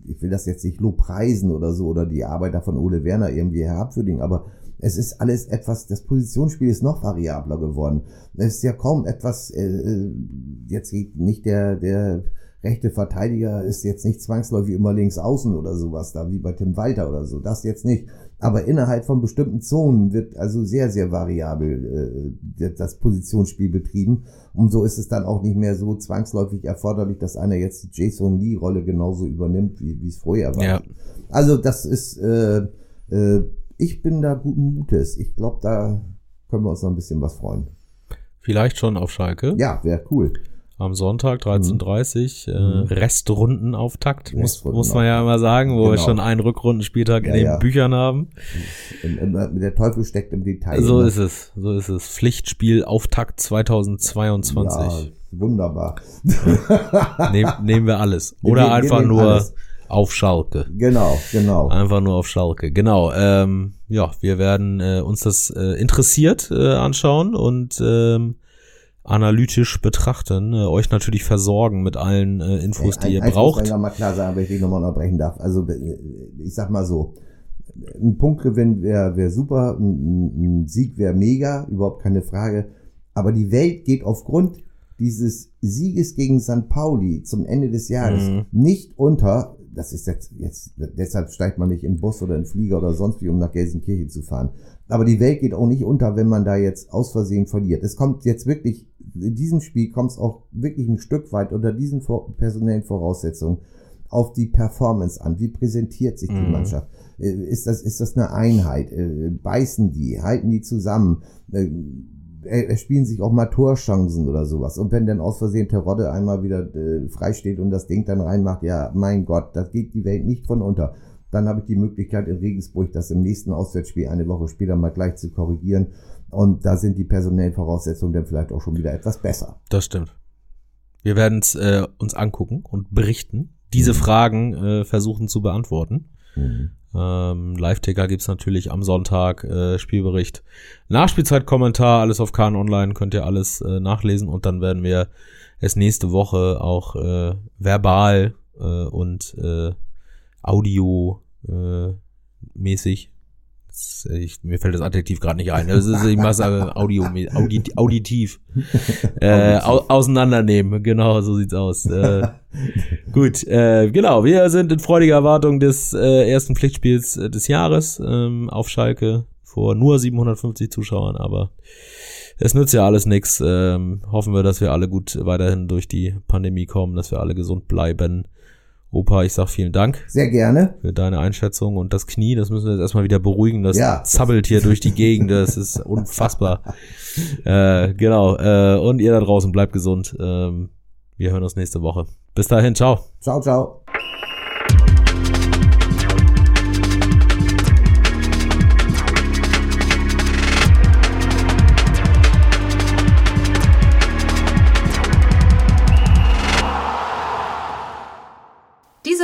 ich will das jetzt nicht lobpreisen oder so oder die Arbeit da von Ole Werner irgendwie herabwürdigen, aber es ist alles etwas, das Positionsspiel ist noch variabler geworden. Es ist ja kaum etwas, äh, äh jetzt nicht der, der rechte Verteidiger ist jetzt nicht zwangsläufig immer links außen oder sowas da, wie bei Tim Walter oder so. Das jetzt nicht. Aber innerhalb von bestimmten Zonen wird also sehr, sehr variabel äh, das Positionsspiel betrieben. Und so ist es dann auch nicht mehr so zwangsläufig erforderlich, dass einer jetzt die Jason Lee-Rolle genauso übernimmt, wie wie es vorher war. Ja. Also das ist, äh, äh, ich bin da guten Mutes. Ich glaube, da können wir uns noch ein bisschen was freuen.
Vielleicht schon auf Schalke.
Ja, wäre cool
am Sonntag 13.30 mhm. äh, Restrundenauftakt, muss, muss man ja immer sagen, wo genau. wir schon einen Rückrundenspieltag ja, in den ja. Büchern haben.
Der Teufel steckt im Detail.
So ne? ist es, so ist es. Pflichtspiel Auftakt 2022. Ja,
wunderbar.
Nehm, nehmen wir alles. Oder wir, einfach wir nur alles. auf Schalke.
Genau, genau.
Einfach nur auf Schalke. Genau. Ähm, ja, wir werden äh, uns das äh, interessiert äh, anschauen und ähm, analytisch betrachten, äh, euch natürlich versorgen mit allen äh, Infos, ein, die ihr braucht.
Muss man mal klar sagen, wenn ich nochmal unterbrechen darf. Also äh, ich sag mal so, ein Punktgewinn wäre wär super, ein, ein Sieg wäre mega, überhaupt keine Frage. Aber die Welt geht aufgrund dieses Sieges gegen St. Pauli zum Ende des Jahres mhm. nicht unter. Das ist jetzt, jetzt, deshalb steigt man nicht in Bus oder in Flieger oder sonst wie, um nach Gelsenkirchen zu fahren. Aber die Welt geht auch nicht unter, wenn man da jetzt aus Versehen verliert. Es kommt jetzt wirklich in diesem Spiel kommt es auch wirklich ein Stück weit unter diesen personellen Voraussetzungen auf die Performance an. Wie präsentiert sich die mhm. Mannschaft? Äh, ist das, ist das eine Einheit? Äh, beißen die? Halten die zusammen? Äh, spielen sich auch mal Torchancen oder sowas. Und wenn dann aus Versehen Terodde einmal wieder äh, frei steht und das Ding dann reinmacht, ja, mein Gott, das geht die Welt nicht von unter. Dann habe ich die Möglichkeit in Regensburg, das im nächsten Auswärtsspiel eine Woche später mal gleich zu korrigieren. Und da sind die personellen Voraussetzungen dann vielleicht auch schon wieder etwas besser.
Das stimmt. Wir werden es äh, uns angucken und berichten. Diese mhm. Fragen äh, versuchen zu beantworten. Mhm. Ähm, Live-Ticker gibt's natürlich am Sonntag, äh, Spielbericht, Nachspielzeit-Kommentar, alles auf Kahn Online, könnt ihr alles äh, nachlesen und dann werden wir es nächste Woche auch äh, verbal äh, und äh, audio äh, ich, mir fällt das Adjektiv gerade nicht ein. Das ist, ich mal sagen, Audio, Audi, auditiv. Äh, au, auseinandernehmen, genau, so sieht's aus. Äh, gut, äh, genau, wir sind in freudiger Erwartung des äh, ersten Pflichtspiels äh, des Jahres ähm, auf Schalke vor nur 750 Zuschauern, aber es nützt ja alles nichts. Ähm, hoffen wir, dass wir alle gut weiterhin durch die Pandemie kommen, dass wir alle gesund bleiben. Opa, ich sag vielen Dank.
Sehr gerne.
Für deine Einschätzung und das Knie, das müssen wir jetzt erstmal wieder beruhigen. Das ja. zappelt hier durch die Gegend, das ist unfassbar. äh, genau. Äh, und ihr da draußen bleibt gesund. Ähm, wir hören uns nächste Woche. Bis dahin, ciao.
Ciao, ciao.